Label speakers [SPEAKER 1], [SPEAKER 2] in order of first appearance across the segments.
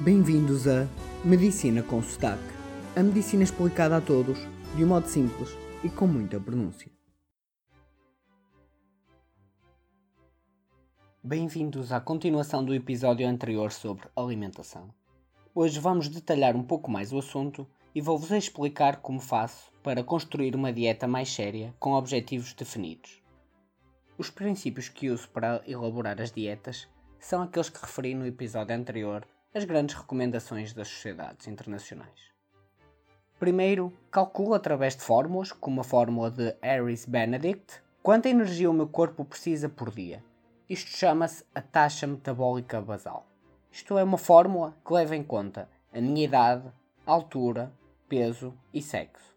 [SPEAKER 1] Bem-vindos a Medicina com Sotaque. A medicina explicada a todos, de um modo simples e com muita pronúncia. Bem-vindos à continuação do episódio anterior sobre alimentação. Hoje vamos detalhar um pouco mais o assunto e vou-vos explicar como faço para construir uma dieta mais séria com objetivos definidos. Os princípios que uso para elaborar as dietas são aqueles que referi no episódio anterior as grandes recomendações das sociedades internacionais. Primeiro, calculo através de fórmulas, como a fórmula de Harris-Benedict, quanta energia o meu corpo precisa por dia. Isto chama-se a taxa metabólica basal. Isto é uma fórmula que leva em conta a minha idade, altura, peso e sexo.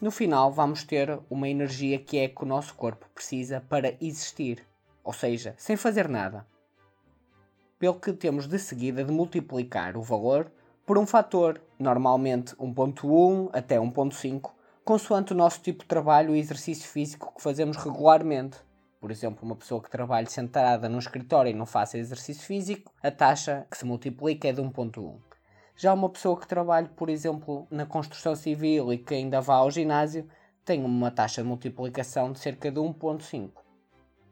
[SPEAKER 1] No final, vamos ter uma energia que é que o nosso corpo precisa para existir, ou seja, sem fazer nada pelo que temos de seguida de multiplicar o valor por um fator, normalmente 1.1 até 1.5, consoante o nosso tipo de trabalho e exercício físico que fazemos regularmente. Por exemplo, uma pessoa que trabalha sentada num escritório e não faça exercício físico, a taxa que se multiplica é de 1.1. Já uma pessoa que trabalha, por exemplo, na construção civil e que ainda vá ao ginásio, tem uma taxa de multiplicação de cerca de 1.5.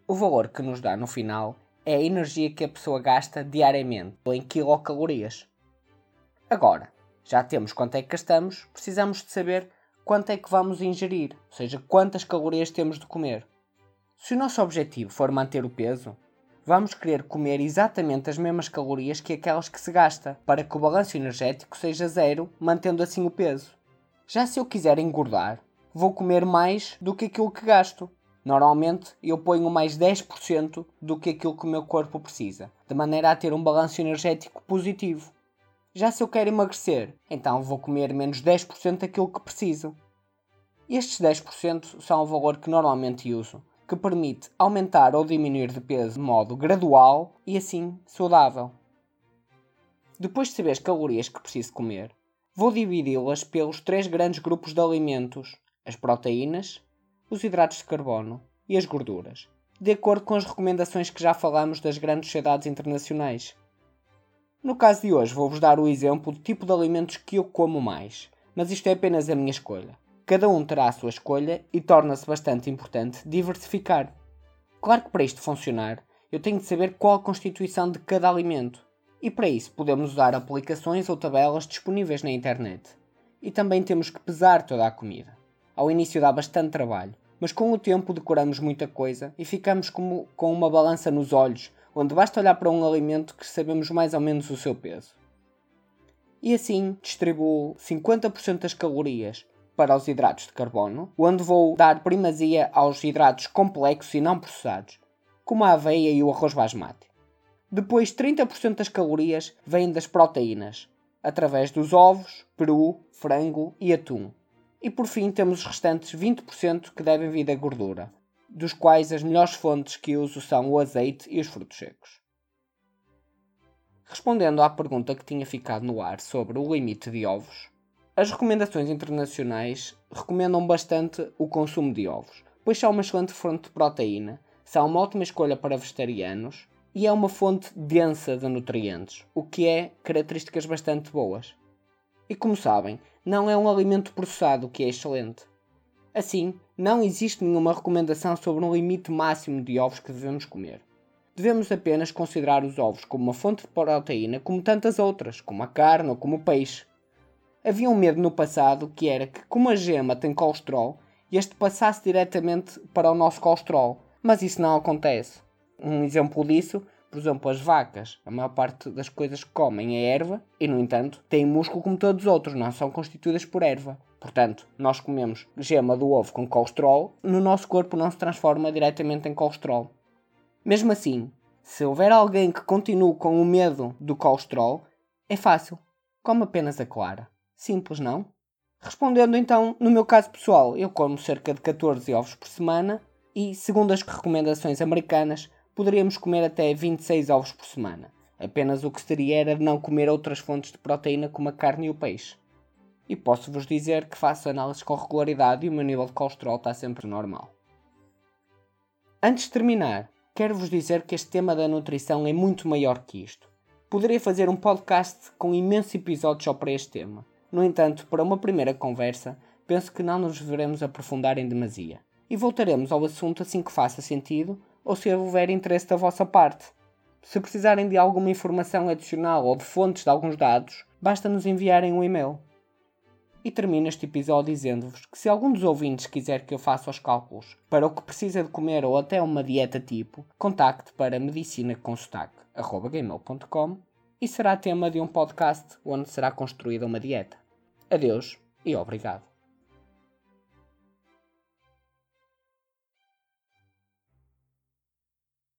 [SPEAKER 1] O valor que nos dá no final é a energia que a pessoa gasta diariamente em quilocalorias. Agora, já temos quanto é que gastamos, precisamos de saber quanto é que vamos ingerir, ou seja, quantas calorias temos de comer. Se o nosso objetivo for manter o peso, vamos querer comer exatamente as mesmas calorias que aquelas que se gasta, para que o balanço energético seja zero, mantendo assim o peso. Já se eu quiser engordar, vou comer mais do que aquilo que gasto, Normalmente eu ponho mais 10% do que aquilo que o meu corpo precisa, de maneira a ter um balanço energético positivo. Já se eu quero emagrecer, então vou comer menos 10% daquilo que preciso. Estes 10% são o valor que normalmente uso, que permite aumentar ou diminuir de peso de modo gradual e assim saudável. Depois de saber as calorias que preciso comer, vou dividi-las pelos três grandes grupos de alimentos: as proteínas, os hidratos de carbono e as gorduras, de acordo com as recomendações que já falamos das grandes sociedades internacionais. No caso de hoje, vou-vos dar o exemplo do tipo de alimentos que eu como mais, mas isto é apenas a minha escolha. Cada um terá a sua escolha e torna-se bastante importante diversificar. Claro que para isto funcionar, eu tenho de saber qual a constituição de cada alimento, e para isso podemos usar aplicações ou tabelas disponíveis na internet. E também temos que pesar toda a comida. Ao início dá bastante trabalho, mas com o tempo decoramos muita coisa e ficamos como, com uma balança nos olhos, onde basta olhar para um alimento que sabemos mais ou menos o seu peso. E assim distribuo 50% das calorias para os hidratos de carbono, onde vou dar primazia aos hidratos complexos e não processados, como a aveia e o arroz basmati. Depois, 30% das calorias vêm das proteínas, através dos ovos, peru, frango e atum. E por fim temos os restantes 20% que devem vir da gordura, dos quais as melhores fontes que uso são o azeite e os frutos secos. Respondendo à pergunta que tinha ficado no ar sobre o limite de ovos, as recomendações internacionais recomendam bastante o consumo de ovos, pois são uma excelente fonte de proteína, são uma ótima escolha para vegetarianos e é uma fonte densa de nutrientes, o que é características bastante boas. E como sabem, não é um alimento processado, que é excelente. Assim, não existe nenhuma recomendação sobre um limite máximo de ovos que devemos comer. Devemos apenas considerar os ovos como uma fonte de proteína como tantas outras, como a carne ou como o peixe. Havia um medo no passado que era que, como a gema tem colesterol, este passasse diretamente para o nosso colesterol, mas isso não acontece. Um exemplo disso por exemplo, as vacas, a maior parte das coisas que comem é erva e, no entanto, têm músculo como todos os outros, não são constituídas por erva. Portanto, nós comemos gema do ovo com colesterol, no nosso corpo não se transforma diretamente em colesterol. Mesmo assim, se houver alguém que continue com o medo do colesterol, é fácil. Come apenas a clara. Simples, não? Respondendo então, no meu caso pessoal, eu como cerca de 14 ovos por semana e, segundo as recomendações americanas, poderíamos comer até 26 ovos por semana. Apenas o que seria era não comer outras fontes de proteína como a carne e o peixe. E posso-vos dizer que faço análises com regularidade e o meu nível de colesterol está sempre normal. Antes de terminar, quero-vos dizer que este tema da nutrição é muito maior que isto. Poderia fazer um podcast com imensos episódios só para este tema. No entanto, para uma primeira conversa, penso que não nos devemos aprofundar em demasia. E voltaremos ao assunto assim que faça sentido ou se houver interesse da vossa parte. Se precisarem de alguma informação adicional ou de fontes de alguns dados, basta nos enviarem um e-mail. E termino este episódio dizendo-vos que se algum dos ouvintes quiser que eu faça os cálculos para o que precisa de comer ou até uma dieta tipo, contacte para medicinaconsotaque.gmail.com e será tema de um podcast onde será construída uma dieta. Adeus e obrigado.